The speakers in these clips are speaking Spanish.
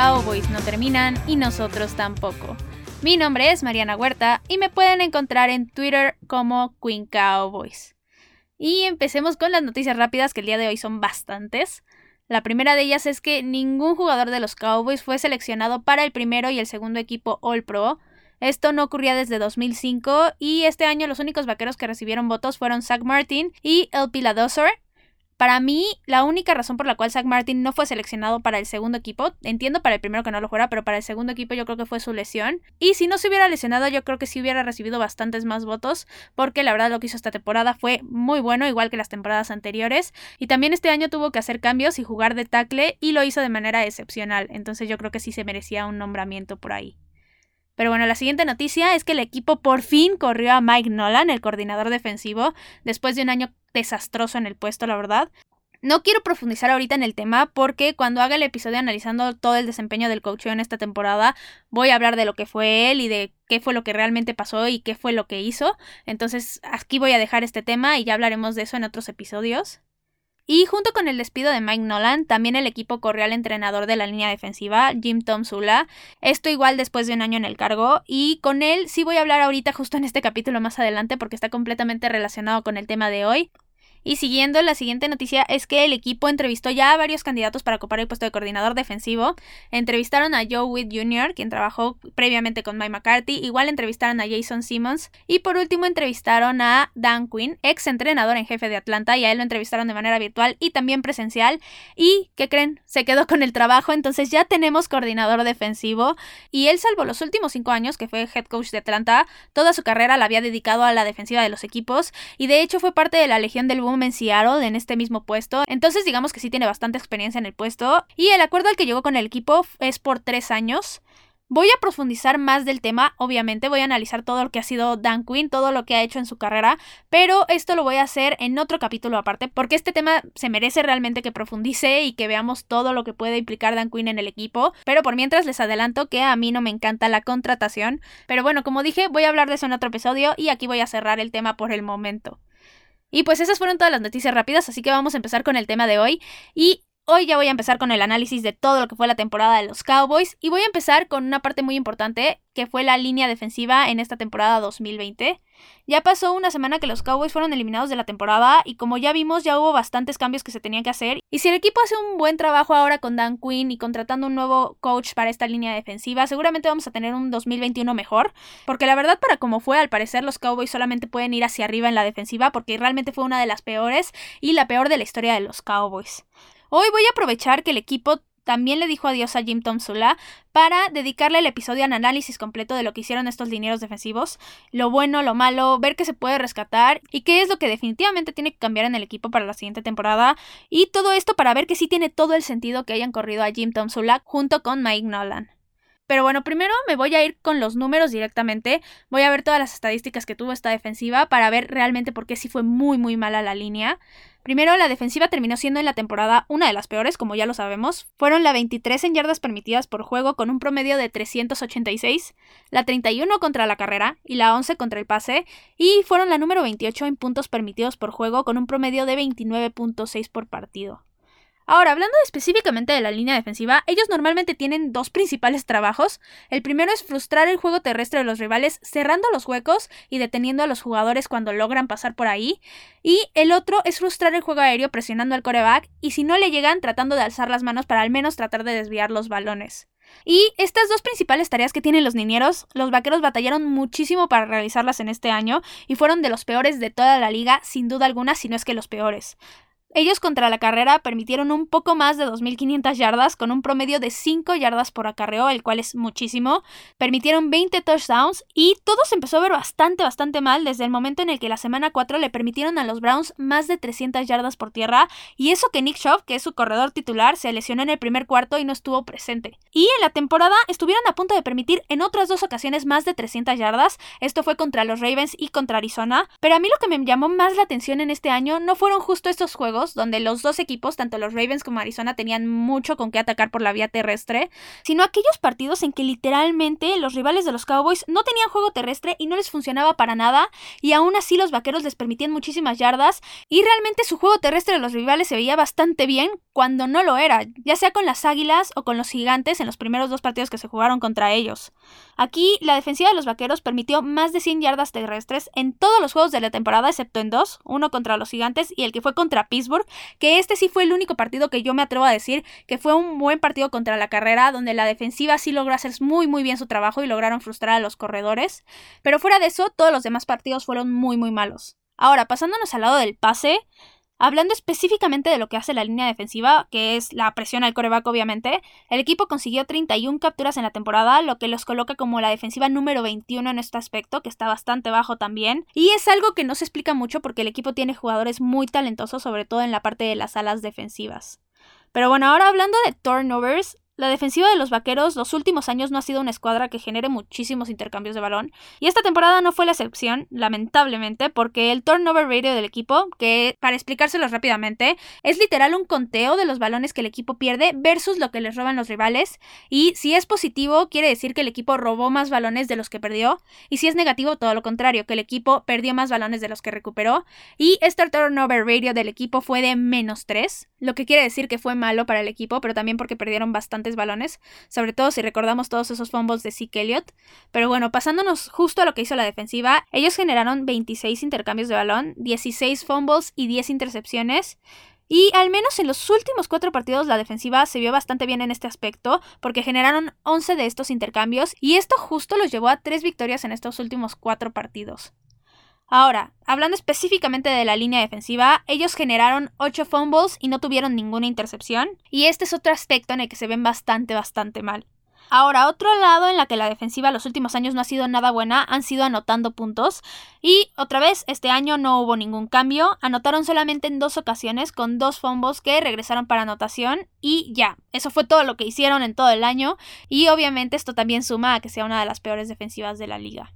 Cowboys no terminan y nosotros tampoco. Mi nombre es Mariana Huerta y me pueden encontrar en Twitter como Queen Cowboys. Y empecemos con las noticias rápidas que el día de hoy son bastantes. La primera de ellas es que ningún jugador de los Cowboys fue seleccionado para el primero y el segundo equipo All Pro. Esto no ocurría desde 2005 y este año los únicos vaqueros que recibieron votos fueron Zach Martin y El Piladosor, para mí, la única razón por la cual Zach Martin no fue seleccionado para el segundo equipo, entiendo para el primero que no lo fuera, pero para el segundo equipo yo creo que fue su lesión. Y si no se hubiera lesionado, yo creo que sí hubiera recibido bastantes más votos, porque la verdad lo que hizo esta temporada fue muy bueno, igual que las temporadas anteriores. Y también este año tuvo que hacer cambios y jugar de tackle, y lo hizo de manera excepcional. Entonces yo creo que sí se merecía un nombramiento por ahí. Pero bueno, la siguiente noticia es que el equipo por fin corrió a Mike Nolan, el coordinador defensivo, después de un año desastroso en el puesto, la verdad. No quiero profundizar ahorita en el tema porque cuando haga el episodio analizando todo el desempeño del coach en esta temporada, voy a hablar de lo que fue él y de qué fue lo que realmente pasó y qué fue lo que hizo. Entonces aquí voy a dejar este tema y ya hablaremos de eso en otros episodios. Y junto con el despido de Mike Nolan, también el equipo corrió al entrenador de la línea defensiva, Jim Tom Sula. Esto igual después de un año en el cargo. Y con él sí voy a hablar ahorita justo en este capítulo más adelante porque está completamente relacionado con el tema de hoy. Y siguiendo, la siguiente noticia es que el equipo entrevistó ya a varios candidatos para ocupar el puesto de coordinador defensivo. Entrevistaron a Joe Witt Jr., quien trabajó previamente con Mike McCarthy. Igual entrevistaron a Jason Simmons. Y por último, entrevistaron a Dan Quinn, ex entrenador en jefe de Atlanta. Y a él lo entrevistaron de manera virtual y también presencial. Y, ¿qué creen? Se quedó con el trabajo. Entonces ya tenemos coordinador defensivo. Y él, salvo los últimos cinco años que fue head coach de Atlanta, toda su carrera la había dedicado a la defensiva de los equipos. Y de hecho fue parte de la Legión del en en este mismo puesto. Entonces digamos que sí tiene bastante experiencia en el puesto. Y el acuerdo al que llegó con el equipo es por tres años. Voy a profundizar más del tema, obviamente voy a analizar todo lo que ha sido Dan Quinn, todo lo que ha hecho en su carrera, pero esto lo voy a hacer en otro capítulo aparte, porque este tema se merece realmente que profundice y que veamos todo lo que puede implicar Dan Quinn en el equipo, pero por mientras les adelanto que a mí no me encanta la contratación, pero bueno, como dije, voy a hablar de eso en otro episodio y aquí voy a cerrar el tema por el momento. Y pues esas fueron todas las noticias rápidas, así que vamos a empezar con el tema de hoy. Y hoy ya voy a empezar con el análisis de todo lo que fue la temporada de los Cowboys. Y voy a empezar con una parte muy importante, que fue la línea defensiva en esta temporada 2020. Ya pasó una semana que los Cowboys fueron eliminados de la temporada y como ya vimos ya hubo bastantes cambios que se tenían que hacer. Y si el equipo hace un buen trabajo ahora con Dan Quinn y contratando un nuevo coach para esta línea defensiva, seguramente vamos a tener un 2021 mejor. Porque la verdad para como fue, al parecer los Cowboys solamente pueden ir hacia arriba en la defensiva porque realmente fue una de las peores y la peor de la historia de los Cowboys. Hoy voy a aprovechar que el equipo también le dijo adiós a Jim Tom Sula para dedicarle el episodio a un análisis completo de lo que hicieron estos linieros defensivos, lo bueno, lo malo, ver qué se puede rescatar y qué es lo que definitivamente tiene que cambiar en el equipo para la siguiente temporada y todo esto para ver que sí tiene todo el sentido que hayan corrido a Jim Tom Sula junto con Mike Nolan. Pero bueno, primero me voy a ir con los números directamente. Voy a ver todas las estadísticas que tuvo esta defensiva para ver realmente por qué sí fue muy muy mala la línea. Primero, la defensiva terminó siendo en la temporada una de las peores, como ya lo sabemos. Fueron la 23 en yardas permitidas por juego con un promedio de 386, la 31 contra la carrera y la 11 contra el pase, y fueron la número 28 en puntos permitidos por juego con un promedio de 29.6 por partido. Ahora, hablando específicamente de la línea defensiva, ellos normalmente tienen dos principales trabajos. El primero es frustrar el juego terrestre de los rivales cerrando los huecos y deteniendo a los jugadores cuando logran pasar por ahí. Y el otro es frustrar el juego aéreo presionando al coreback y si no le llegan tratando de alzar las manos para al menos tratar de desviar los balones. Y estas dos principales tareas que tienen los niñeros, los vaqueros batallaron muchísimo para realizarlas en este año y fueron de los peores de toda la liga, sin duda alguna, si no es que los peores. Ellos contra la carrera permitieron un poco más de 2.500 yardas con un promedio de 5 yardas por acarreo, el cual es muchísimo. Permitieron 20 touchdowns y todo se empezó a ver bastante, bastante mal desde el momento en el que la semana 4 le permitieron a los Browns más de 300 yardas por tierra y eso que Nick Schaub, que es su corredor titular, se lesionó en el primer cuarto y no estuvo presente. Y en la temporada estuvieron a punto de permitir en otras dos ocasiones más de 300 yardas, esto fue contra los Ravens y contra Arizona, pero a mí lo que me llamó más la atención en este año no fueron justo estos juegos, donde los dos equipos, tanto los Ravens como Arizona, tenían mucho con qué atacar por la vía terrestre, sino aquellos partidos en que literalmente los rivales de los Cowboys no tenían juego terrestre y no les funcionaba para nada, y aún así los vaqueros les permitían muchísimas yardas, y realmente su juego terrestre de los rivales se veía bastante bien cuando no lo era, ya sea con las Águilas o con los Gigantes en los primeros dos partidos que se jugaron contra ellos. Aquí, la defensiva de los vaqueros permitió más de 100 yardas terrestres en todos los juegos de la temporada, excepto en dos, uno contra los Gigantes y el que fue contra Pittsburgh, que este sí fue el único partido que yo me atrevo a decir que fue un buen partido contra la carrera, donde la defensiva sí logró hacer muy muy bien su trabajo y lograron frustrar a los corredores, pero fuera de eso, todos los demás partidos fueron muy muy malos. Ahora, pasándonos al lado del pase, Hablando específicamente de lo que hace la línea defensiva, que es la presión al coreback obviamente, el equipo consiguió 31 capturas en la temporada, lo que los coloca como la defensiva número 21 en este aspecto, que está bastante bajo también. Y es algo que no se explica mucho porque el equipo tiene jugadores muy talentosos, sobre todo en la parte de las alas defensivas. Pero bueno, ahora hablando de turnovers, la defensiva de los Vaqueros los últimos años no ha sido una escuadra que genere muchísimos intercambios de balón, y esta temporada no fue la excepción, lamentablemente, porque el turnover ratio del equipo, que para explicárselos rápidamente, es literal un conteo de los balones que el equipo pierde versus lo que les roban los rivales, y si es positivo quiere decir que el equipo robó más balones de los que perdió, y si es negativo todo lo contrario, que el equipo perdió más balones de los que recuperó, y este turnover ratio del equipo fue de menos 3, lo que quiere decir que fue malo para el equipo, pero también porque perdieron bastante balones, sobre todo si recordamos todos esos fumbles de Zeke Elliott. Pero bueno, pasándonos justo a lo que hizo la defensiva, ellos generaron 26 intercambios de balón, 16 fumbles y 10 intercepciones. Y al menos en los últimos cuatro partidos la defensiva se vio bastante bien en este aspecto, porque generaron 11 de estos intercambios, y esto justo los llevó a tres victorias en estos últimos cuatro partidos. Ahora, hablando específicamente de la línea defensiva, ellos generaron 8 fumbles y no tuvieron ninguna intercepción, y este es otro aspecto en el que se ven bastante, bastante mal. Ahora, otro lado en la que la defensiva los últimos años no ha sido nada buena han sido anotando puntos. Y otra vez, este año no hubo ningún cambio. Anotaron solamente en dos ocasiones con dos fumbles que regresaron para anotación. Y ya, eso fue todo lo que hicieron en todo el año. Y obviamente esto también suma a que sea una de las peores defensivas de la liga.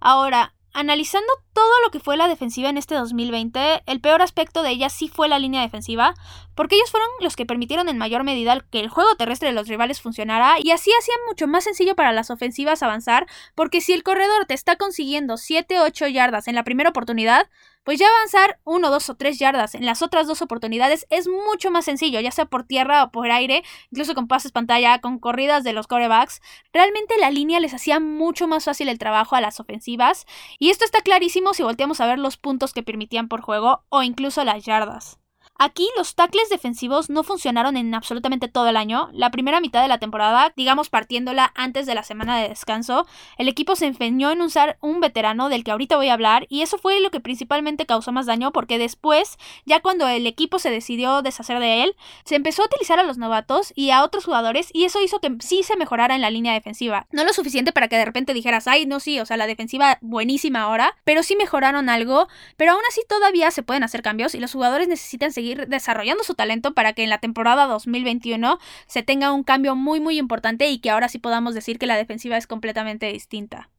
Ahora, Analizando todo lo que fue la defensiva en este 2020, el peor aspecto de ella sí fue la línea defensiva, porque ellos fueron los que permitieron en mayor medida que el juego terrestre de los rivales funcionara y así hacían mucho más sencillo para las ofensivas avanzar, porque si el corredor te está consiguiendo 7-8 yardas en la primera oportunidad, pues ya avanzar uno, dos o tres yardas en las otras dos oportunidades es mucho más sencillo, ya sea por tierra o por aire, incluso con pases pantalla, con corridas de los corebacks. Realmente la línea les hacía mucho más fácil el trabajo a las ofensivas, y esto está clarísimo si volteamos a ver los puntos que permitían por juego o incluso las yardas. Aquí los tackles defensivos no funcionaron en absolutamente todo el año. La primera mitad de la temporada, digamos partiéndola antes de la semana de descanso, el equipo se empeñó en usar un veterano del que ahorita voy a hablar y eso fue lo que principalmente causó más daño porque después, ya cuando el equipo se decidió deshacer de él, se empezó a utilizar a los novatos y a otros jugadores y eso hizo que sí se mejorara en la línea defensiva. No lo suficiente para que de repente dijeras, ay, no, sí, o sea, la defensiva buenísima ahora, pero sí mejoraron algo, pero aún así todavía se pueden hacer cambios y los jugadores necesitan seguir desarrollando su talento para que en la temporada 2021 se tenga un cambio muy muy importante y que ahora sí podamos decir que la defensiva es completamente distinta.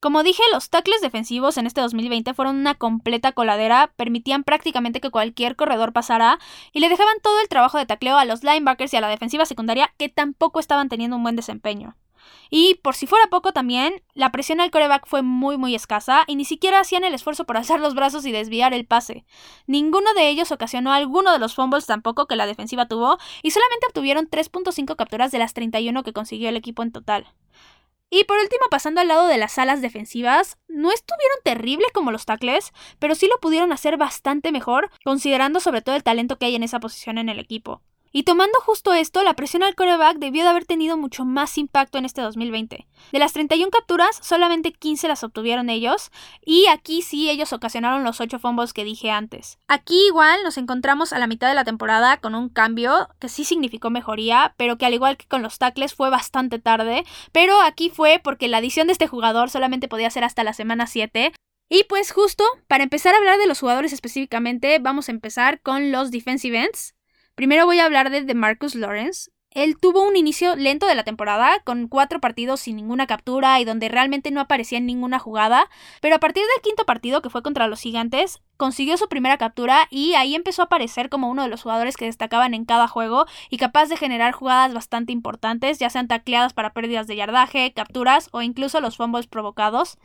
Como dije, los tackles defensivos en este 2020 fueron una completa coladera, permitían prácticamente que cualquier corredor pasara y le dejaban todo el trabajo de tacleo a los linebackers y a la defensiva secundaria que tampoco estaban teniendo un buen desempeño. Y por si fuera poco también, la presión al coreback fue muy muy escasa y ni siquiera hacían el esfuerzo por alzar los brazos y desviar el pase. Ninguno de ellos ocasionó alguno de los fumbles tampoco que la defensiva tuvo y solamente obtuvieron 3.5 capturas de las 31 que consiguió el equipo en total. Y por último, pasando al lado de las alas defensivas, no estuvieron terribles como los tackles, pero sí lo pudieron hacer bastante mejor, considerando sobre todo el talento que hay en esa posición en el equipo. Y tomando justo esto, la presión al coreback debió de haber tenido mucho más impacto en este 2020. De las 31 capturas, solamente 15 las obtuvieron ellos, y aquí sí ellos ocasionaron los 8 fumbles que dije antes. Aquí igual nos encontramos a la mitad de la temporada con un cambio que sí significó mejoría, pero que al igual que con los tackles fue bastante tarde, pero aquí fue porque la adición de este jugador solamente podía ser hasta la semana 7, y pues justo, para empezar a hablar de los jugadores específicamente, vamos a empezar con los defensive ends. Primero voy a hablar de Marcus Lawrence. Él tuvo un inicio lento de la temporada, con cuatro partidos sin ninguna captura y donde realmente no aparecía en ninguna jugada, pero a partir del quinto partido, que fue contra los gigantes, consiguió su primera captura y ahí empezó a aparecer como uno de los jugadores que destacaban en cada juego y capaz de generar jugadas bastante importantes, ya sean tacleadas para pérdidas de yardaje, capturas o incluso los fumbles provocados.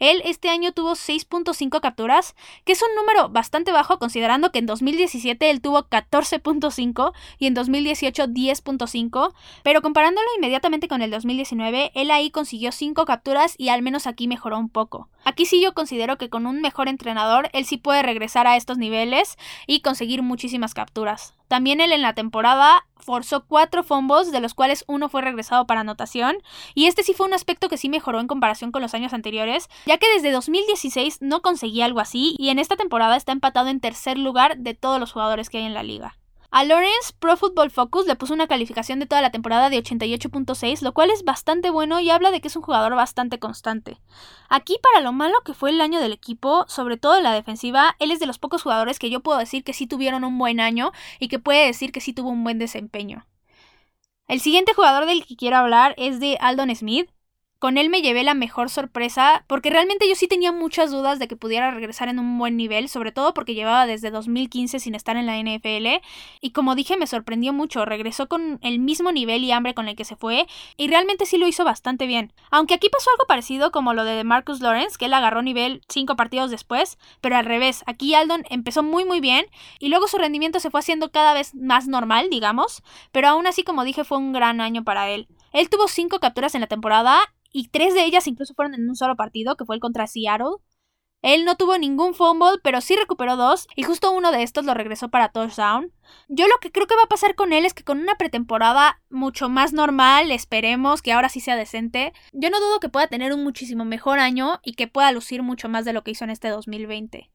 Él este año tuvo 6.5 capturas, que es un número bastante bajo considerando que en 2017 él tuvo 14.5 y en 2018 10.5, pero comparándolo inmediatamente con el 2019, él ahí consiguió 5 capturas y al menos aquí mejoró un poco. Aquí sí yo considero que con un mejor entrenador él sí puede regresar a estos niveles y conseguir muchísimas capturas. También él en la temporada forzó cuatro fumbles, de los cuales uno fue regresado para anotación, y este sí fue un aspecto que sí mejoró en comparación con los años anteriores, ya que desde 2016 no conseguía algo así, y en esta temporada está empatado en tercer lugar de todos los jugadores que hay en la liga. A Lawrence, Pro Football Focus le puso una calificación de toda la temporada de 88.6, lo cual es bastante bueno y habla de que es un jugador bastante constante. Aquí, para lo malo que fue el año del equipo, sobre todo en la defensiva, él es de los pocos jugadores que yo puedo decir que sí tuvieron un buen año y que puede decir que sí tuvo un buen desempeño. El siguiente jugador del que quiero hablar es de Aldon Smith. Con él me llevé la mejor sorpresa porque realmente yo sí tenía muchas dudas de que pudiera regresar en un buen nivel, sobre todo porque llevaba desde 2015 sin estar en la NFL y como dije me sorprendió mucho, regresó con el mismo nivel y hambre con el que se fue y realmente sí lo hizo bastante bien. Aunque aquí pasó algo parecido como lo de Marcus Lawrence, que él agarró nivel 5 partidos después, pero al revés, aquí Aldon empezó muy muy bien y luego su rendimiento se fue haciendo cada vez más normal, digamos, pero aún así como dije fue un gran año para él. Él tuvo 5 capturas en la temporada y tres de ellas incluso fueron en un solo partido, que fue el contra Seattle. Él no tuvo ningún fumble, pero sí recuperó dos, y justo uno de estos lo regresó para touchdown. Yo lo que creo que va a pasar con él es que con una pretemporada mucho más normal, esperemos que ahora sí sea decente, yo no dudo que pueda tener un muchísimo mejor año y que pueda lucir mucho más de lo que hizo en este 2020.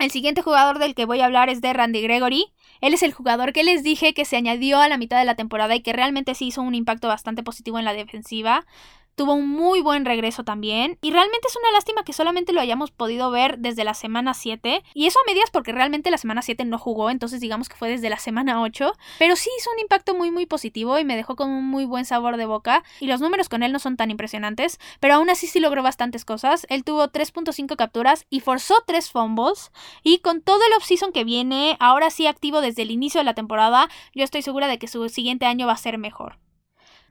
El siguiente jugador del que voy a hablar es de Randy Gregory. Él es el jugador que les dije que se añadió a la mitad de la temporada y que realmente sí hizo un impacto bastante positivo en la defensiva tuvo un muy buen regreso también y realmente es una lástima que solamente lo hayamos podido ver desde la semana 7 y eso a medias porque realmente la semana 7 no jugó, entonces digamos que fue desde la semana 8, pero sí hizo un impacto muy muy positivo y me dejó con un muy buen sabor de boca y los números con él no son tan impresionantes, pero aún así sí logró bastantes cosas, él tuvo 3.5 capturas y forzó 3 fumbles y con todo el offseason que viene, ahora sí activo desde el inicio de la temporada, yo estoy segura de que su siguiente año va a ser mejor.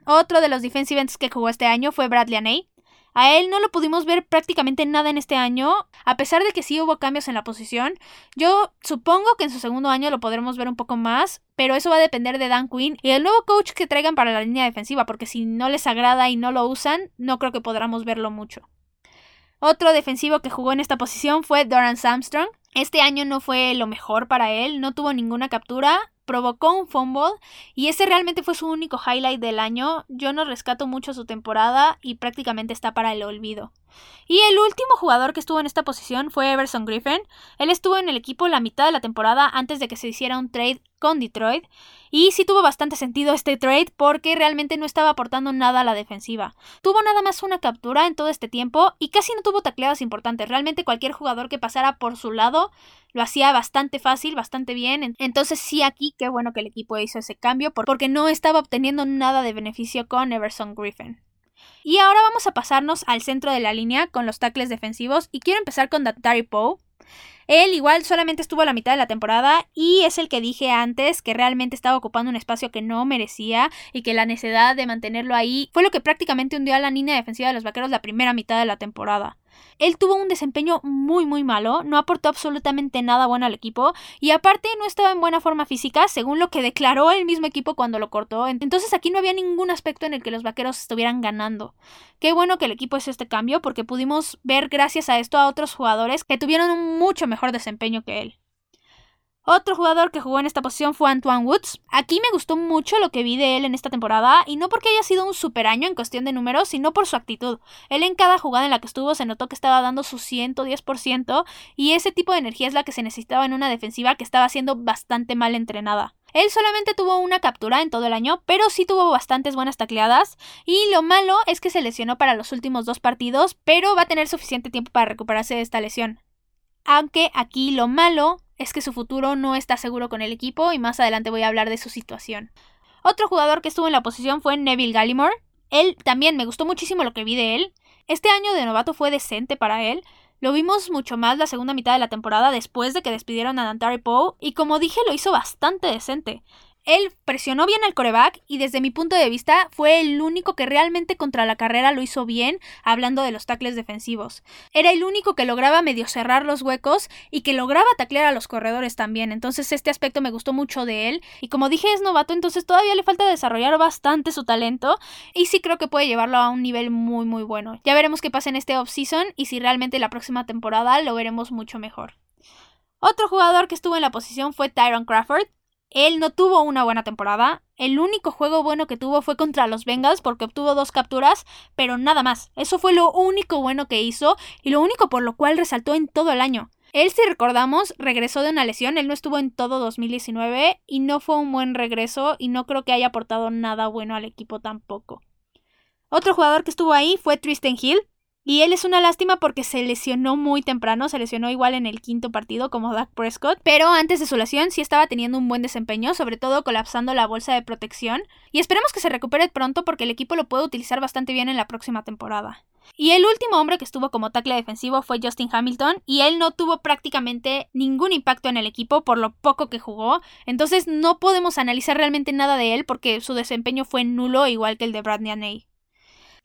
Otro de los defensive que jugó este año fue Bradley Aney. A él no lo pudimos ver prácticamente nada en este año, a pesar de que sí hubo cambios en la posición. Yo supongo que en su segundo año lo podremos ver un poco más, pero eso va a depender de Dan Quinn y el nuevo coach que traigan para la línea defensiva, porque si no les agrada y no lo usan, no creo que podamos verlo mucho. Otro defensivo que jugó en esta posición fue Doran Armstrong. Este año no fue lo mejor para él, no tuvo ninguna captura, provocó un fumble y ese realmente fue su único highlight del año. Yo no rescato mucho su temporada y prácticamente está para el olvido. Y el último jugador que estuvo en esta posición fue Everson Griffin. Él estuvo en el equipo la mitad de la temporada antes de que se hiciera un trade con Detroit. Y sí tuvo bastante sentido este trade porque realmente no estaba aportando nada a la defensiva. Tuvo nada más una captura en todo este tiempo y casi no tuvo tacleadas importantes. Realmente cualquier jugador que pasara por su lado lo hacía bastante fácil, bastante bien. Entonces sí aquí qué bueno que el equipo hizo ese cambio porque no estaba obteniendo nada de beneficio con Everson Griffin. Y ahora vamos a pasarnos al centro de la línea con los tackles defensivos y quiero empezar con Datari Poe. Él igual solamente estuvo a la mitad de la temporada y es el que dije antes que realmente estaba ocupando un espacio que no merecía y que la necesidad de mantenerlo ahí fue lo que prácticamente hundió a la línea defensiva de los vaqueros la primera mitad de la temporada. Él tuvo un desempeño muy muy malo, no aportó absolutamente nada bueno al equipo y aparte no estaba en buena forma física, según lo que declaró el mismo equipo cuando lo cortó. Entonces aquí no había ningún aspecto en el que los vaqueros estuvieran ganando. Qué bueno que el equipo hizo este cambio porque pudimos ver gracias a esto a otros jugadores que tuvieron un mucho mejor desempeño que él. Otro jugador que jugó en esta posición fue Antoine Woods. Aquí me gustó mucho lo que vi de él en esta temporada, y no porque haya sido un super año en cuestión de números, sino por su actitud. Él en cada jugada en la que estuvo se notó que estaba dando su 110%, y ese tipo de energía es la que se necesitaba en una defensiva que estaba siendo bastante mal entrenada. Él solamente tuvo una captura en todo el año, pero sí tuvo bastantes buenas tacleadas. Y lo malo es que se lesionó para los últimos dos partidos, pero va a tener suficiente tiempo para recuperarse de esta lesión. Aunque aquí lo malo es que su futuro no está seguro con el equipo y más adelante voy a hablar de su situación. Otro jugador que estuvo en la posición fue Neville Gallimore. Él también me gustó muchísimo lo que vi de él. Este año de novato fue decente para él. Lo vimos mucho más la segunda mitad de la temporada después de que despidieron a Dantari Poe y como dije lo hizo bastante decente. Él presionó bien al coreback y desde mi punto de vista fue el único que realmente contra la carrera lo hizo bien, hablando de los tackles defensivos. Era el único que lograba medio cerrar los huecos y que lograba taclear a los corredores también. Entonces este aspecto me gustó mucho de él. Y como dije es novato, entonces todavía le falta desarrollar bastante su talento y sí creo que puede llevarlo a un nivel muy muy bueno. Ya veremos qué pasa en este offseason y si realmente la próxima temporada lo veremos mucho mejor. Otro jugador que estuvo en la posición fue Tyron Crawford, él no tuvo una buena temporada. El único juego bueno que tuvo fue contra los Bengals porque obtuvo dos capturas, pero nada más. Eso fue lo único bueno que hizo y lo único por lo cual resaltó en todo el año. Él, si recordamos, regresó de una lesión, él no estuvo en todo 2019 y no fue un buen regreso y no creo que haya aportado nada bueno al equipo tampoco. Otro jugador que estuvo ahí fue Tristan Hill. Y él es una lástima porque se lesionó muy temprano, se lesionó igual en el quinto partido como Dak Prescott, pero antes de su lesión sí estaba teniendo un buen desempeño, sobre todo colapsando la bolsa de protección, y esperemos que se recupere pronto porque el equipo lo puede utilizar bastante bien en la próxima temporada. Y el último hombre que estuvo como tackle defensivo fue Justin Hamilton, y él no tuvo prácticamente ningún impacto en el equipo por lo poco que jugó, entonces no podemos analizar realmente nada de él porque su desempeño fue nulo igual que el de Bradley Aney.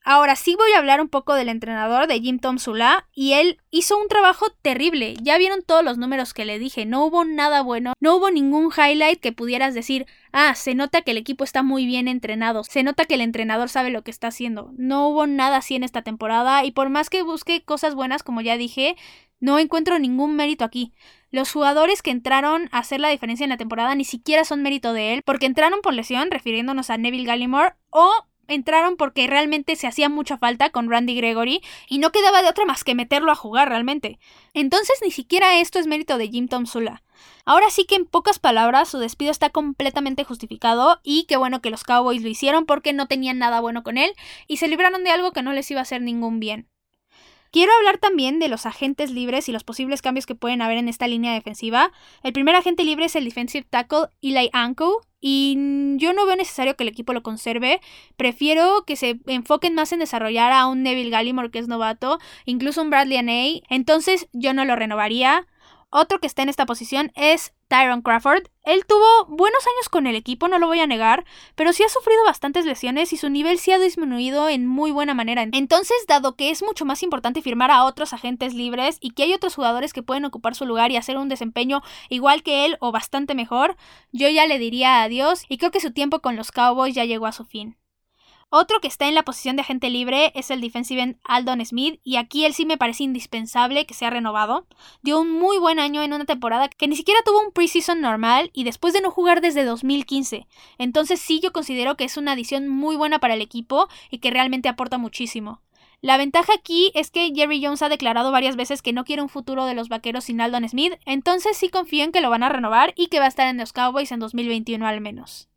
Ahora sí voy a hablar un poco del entrenador de Jim Tom Sula y él hizo un trabajo terrible. Ya vieron todos los números que le dije, no hubo nada bueno, no hubo ningún highlight que pudieras decir, ah, se nota que el equipo está muy bien entrenado, se nota que el entrenador sabe lo que está haciendo. No hubo nada así en esta temporada y por más que busque cosas buenas, como ya dije, no encuentro ningún mérito aquí. Los jugadores que entraron a hacer la diferencia en la temporada ni siquiera son mérito de él, porque entraron por lesión, refiriéndonos a Neville Gallimore, o entraron porque realmente se hacía mucha falta con Randy Gregory y no quedaba de otra más que meterlo a jugar realmente. Entonces ni siquiera esto es mérito de Jim Tom Sula. Ahora sí que en pocas palabras su despido está completamente justificado y qué bueno que los Cowboys lo hicieron porque no tenían nada bueno con él y se libraron de algo que no les iba a hacer ningún bien. Quiero hablar también de los agentes libres y los posibles cambios que pueden haber en esta línea defensiva. El primer agente libre es el defensive tackle Eli Anko y yo no veo necesario que el equipo lo conserve. Prefiero que se enfoquen más en desarrollar a un Neville Gallimore que es novato, incluso un Bradley Aney. Entonces yo no lo renovaría. Otro que está en esta posición es Tyron Crawford. Él tuvo buenos años con el equipo, no lo voy a negar, pero sí ha sufrido bastantes lesiones y su nivel sí ha disminuido en muy buena manera. Entonces, dado que es mucho más importante firmar a otros agentes libres y que hay otros jugadores que pueden ocupar su lugar y hacer un desempeño igual que él o bastante mejor, yo ya le diría adiós y creo que su tiempo con los Cowboys ya llegó a su fin. Otro que está en la posición de agente libre es el defensive end Aldon Smith, y aquí él sí me parece indispensable que sea renovado. Dio un muy buen año en una temporada que ni siquiera tuvo un preseason normal y después de no jugar desde 2015. Entonces sí yo considero que es una adición muy buena para el equipo y que realmente aporta muchísimo. La ventaja aquí es que Jerry Jones ha declarado varias veces que no quiere un futuro de los vaqueros sin Aldon Smith, entonces sí confío en que lo van a renovar y que va a estar en los Cowboys en 2021 al menos.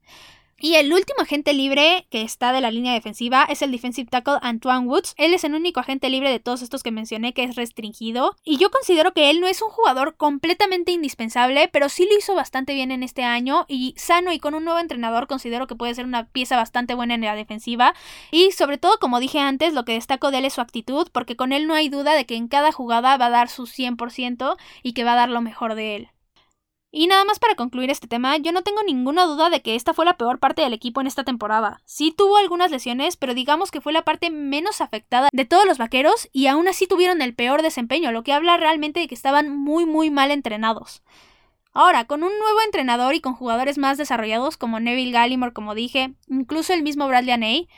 Y el último agente libre que está de la línea defensiva es el defensive tackle Antoine Woods. Él es el único agente libre de todos estos que mencioné que es restringido. Y yo considero que él no es un jugador completamente indispensable, pero sí lo hizo bastante bien en este año. Y sano y con un nuevo entrenador considero que puede ser una pieza bastante buena en la defensiva. Y sobre todo, como dije antes, lo que destaco de él es su actitud, porque con él no hay duda de que en cada jugada va a dar su 100% y que va a dar lo mejor de él. Y nada más para concluir este tema, yo no tengo ninguna duda de que esta fue la peor parte del equipo en esta temporada. Sí tuvo algunas lesiones, pero digamos que fue la parte menos afectada de todos los vaqueros y aún así tuvieron el peor desempeño, lo que habla realmente de que estaban muy muy mal entrenados. Ahora, con un nuevo entrenador y con jugadores más desarrollados como Neville Gallimore, como dije, incluso el mismo Bradley Aney,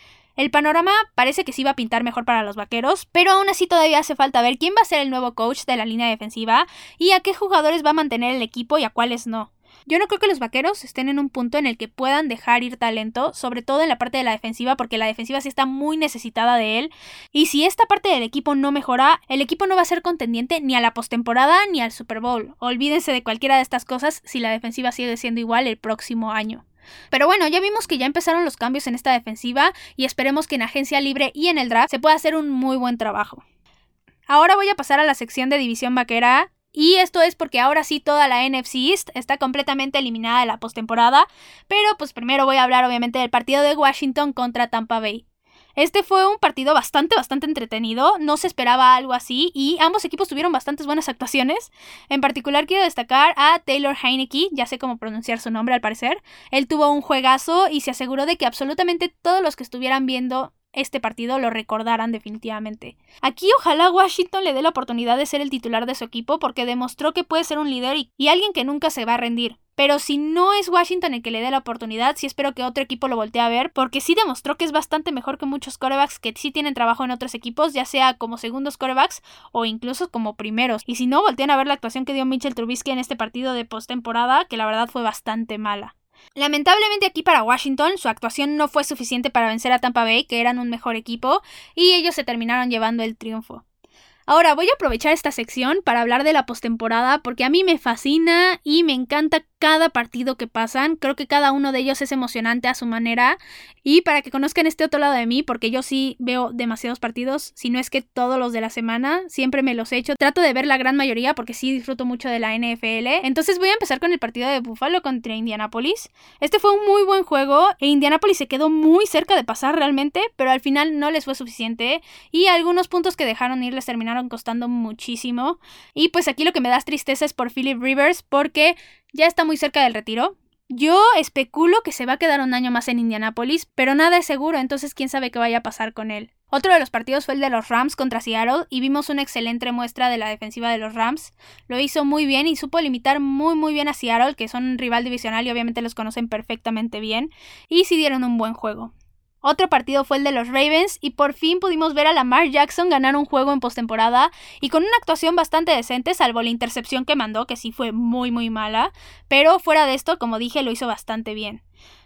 el panorama parece que sí va a pintar mejor para los vaqueros, pero aún así todavía hace falta ver quién va a ser el nuevo coach de la línea defensiva y a qué jugadores va a mantener el equipo y a cuáles no. Yo no creo que los vaqueros estén en un punto en el que puedan dejar ir talento, sobre todo en la parte de la defensiva, porque la defensiva sí está muy necesitada de él. Y si esta parte del equipo no mejora, el equipo no va a ser contendiente ni a la postemporada ni al Super Bowl. Olvídense de cualquiera de estas cosas si la defensiva sigue siendo igual el próximo año. Pero bueno, ya vimos que ya empezaron los cambios en esta defensiva y esperemos que en agencia libre y en el draft se pueda hacer un muy buen trabajo. Ahora voy a pasar a la sección de división vaquera y esto es porque ahora sí toda la NFC East está completamente eliminada de la postemporada, pero pues primero voy a hablar obviamente del partido de Washington contra Tampa Bay. Este fue un partido bastante, bastante entretenido, no se esperaba algo así y ambos equipos tuvieron bastantes buenas actuaciones. En particular quiero destacar a Taylor Heineke, ya sé cómo pronunciar su nombre al parecer. Él tuvo un juegazo y se aseguró de que absolutamente todos los que estuvieran viendo este partido lo recordaran definitivamente. Aquí ojalá Washington le dé la oportunidad de ser el titular de su equipo porque demostró que puede ser un líder y, alguien que nunca se va a rendir. Pero si no es Washington el que le dé la oportunidad, sí espero que otro equipo lo voltee a ver, porque sí demostró que es bastante mejor que muchos corebacks que sí tienen trabajo en otros equipos, ya sea como segundos corebacks o incluso como primeros. Y si no, voltean a ver la actuación que dio Mitchell Trubisky en este partido de postemporada, que la verdad fue bastante mala. Lamentablemente aquí para Washington su actuación no fue suficiente para vencer a Tampa Bay, que eran un mejor equipo, y ellos se terminaron llevando el triunfo. Ahora voy a aprovechar esta sección para hablar de la postemporada porque a mí me fascina y me encanta cada partido que pasan. Creo que cada uno de ellos es emocionante a su manera. Y para que conozcan este otro lado de mí, porque yo sí veo demasiados partidos, si no es que todos los de la semana, siempre me los he hecho. Trato de ver la gran mayoría porque sí disfruto mucho de la NFL. Entonces voy a empezar con el partido de Buffalo contra Indianapolis. Este fue un muy buen juego e Indianapolis se quedó muy cerca de pasar realmente, pero al final no les fue suficiente y algunos puntos que dejaron ir les terminaron costando muchísimo. Y pues aquí lo que me da tristeza es por Philip Rivers porque ya está muy cerca del retiro. Yo especulo que se va a quedar un año más en Indianapolis, pero nada es seguro, entonces quién sabe qué vaya a pasar con él. Otro de los partidos fue el de los Rams contra Seattle y vimos una excelente muestra de la defensiva de los Rams. Lo hizo muy bien y supo limitar muy muy bien a Seattle, que son un rival divisional y obviamente los conocen perfectamente bien, y sí dieron un buen juego. Otro partido fue el de los Ravens y por fin pudimos ver a Lamar Jackson ganar un juego en postemporada y con una actuación bastante decente, salvo la intercepción que mandó, que sí fue muy muy mala, pero fuera de esto, como dije, lo hizo bastante bien.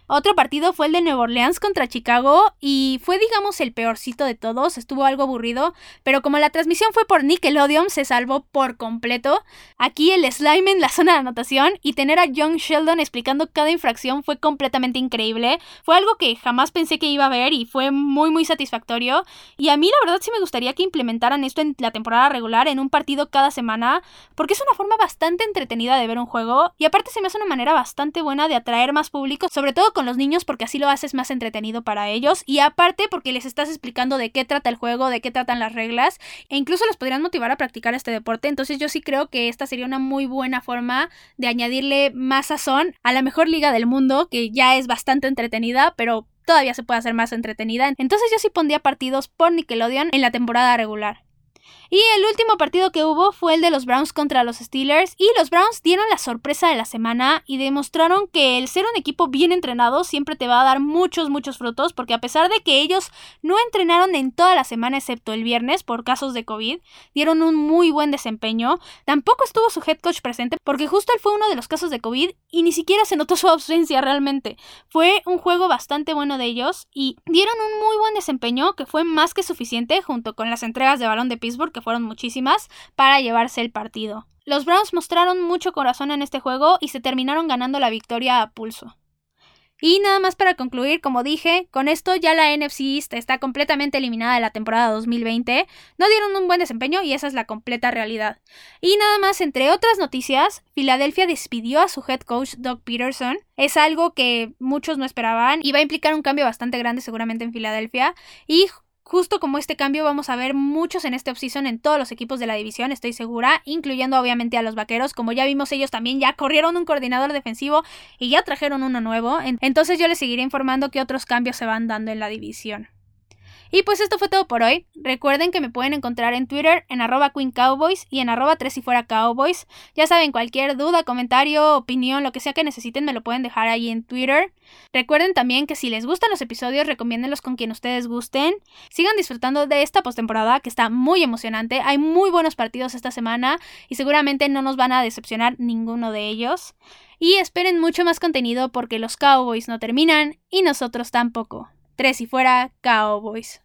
Otro partido fue el de Nueva Orleans contra Chicago y fue digamos el peorcito de todos, estuvo algo aburrido, pero como la transmisión fue por Nickelodeon se salvó por completo. Aquí el slime en la zona de anotación y tener a John Sheldon explicando cada infracción fue completamente increíble. Fue algo que jamás pensé que iba a ver y fue muy muy satisfactorio. Y a mí la verdad sí me gustaría que implementaran esto en la temporada regular en un partido cada semana, porque es una forma bastante entretenida de ver un juego y aparte se me hace una manera bastante buena de atraer más público, sobre todo con los niños porque así lo haces más entretenido para ellos y aparte porque les estás explicando de qué trata el juego, de qué tratan las reglas e incluso les podrían motivar a practicar este deporte. Entonces yo sí creo que esta sería una muy buena forma de añadirle más sazón a la mejor liga del mundo que ya es bastante entretenida, pero todavía se puede hacer más entretenida. Entonces yo sí pondría partidos por Nickelodeon en la temporada regular. Y el último partido que hubo fue el de los Browns contra los Steelers y los Browns dieron la sorpresa de la semana y demostraron que el ser un equipo bien entrenado siempre te va a dar muchos, muchos frutos porque a pesar de que ellos no entrenaron en toda la semana excepto el viernes por casos de COVID, dieron un muy buen desempeño. Tampoco estuvo su head coach presente porque justo él fue uno de los casos de COVID y ni siquiera se notó su ausencia realmente. Fue un juego bastante bueno de ellos y dieron un muy buen desempeño que fue más que suficiente junto con las entregas de balón de Pittsburgh que fueron muchísimas, para llevarse el partido. Los Browns mostraron mucho corazón en este juego y se terminaron ganando la victoria a pulso. Y nada más para concluir, como dije, con esto ya la NFC East está completamente eliminada de la temporada 2020. No dieron un buen desempeño y esa es la completa realidad. Y nada más, entre otras noticias, Filadelfia despidió a su head coach Doug Peterson. Es algo que muchos no esperaban y va a implicar un cambio bastante grande seguramente en Filadelfia. Y Justo como este cambio vamos a ver muchos en este offseason en todos los equipos de la división, estoy segura, incluyendo obviamente a los vaqueros. Como ya vimos, ellos también ya corrieron un coordinador defensivo y ya trajeron uno nuevo. Entonces yo les seguiré informando qué otros cambios se van dando en la división. Y pues esto fue todo por hoy. Recuerden que me pueden encontrar en Twitter en arroba Queen Cowboys y en arroba 3 y fuera Cowboys. Ya saben, cualquier duda, comentario, opinión, lo que sea que necesiten me lo pueden dejar ahí en Twitter. Recuerden también que si les gustan los episodios, recomiéndenlos con quien ustedes gusten. Sigan disfrutando de esta postemporada que está muy emocionante. Hay muy buenos partidos esta semana y seguramente no nos van a decepcionar ninguno de ellos. Y esperen mucho más contenido porque los Cowboys no terminan y nosotros tampoco. Tres y fuera, Cowboys.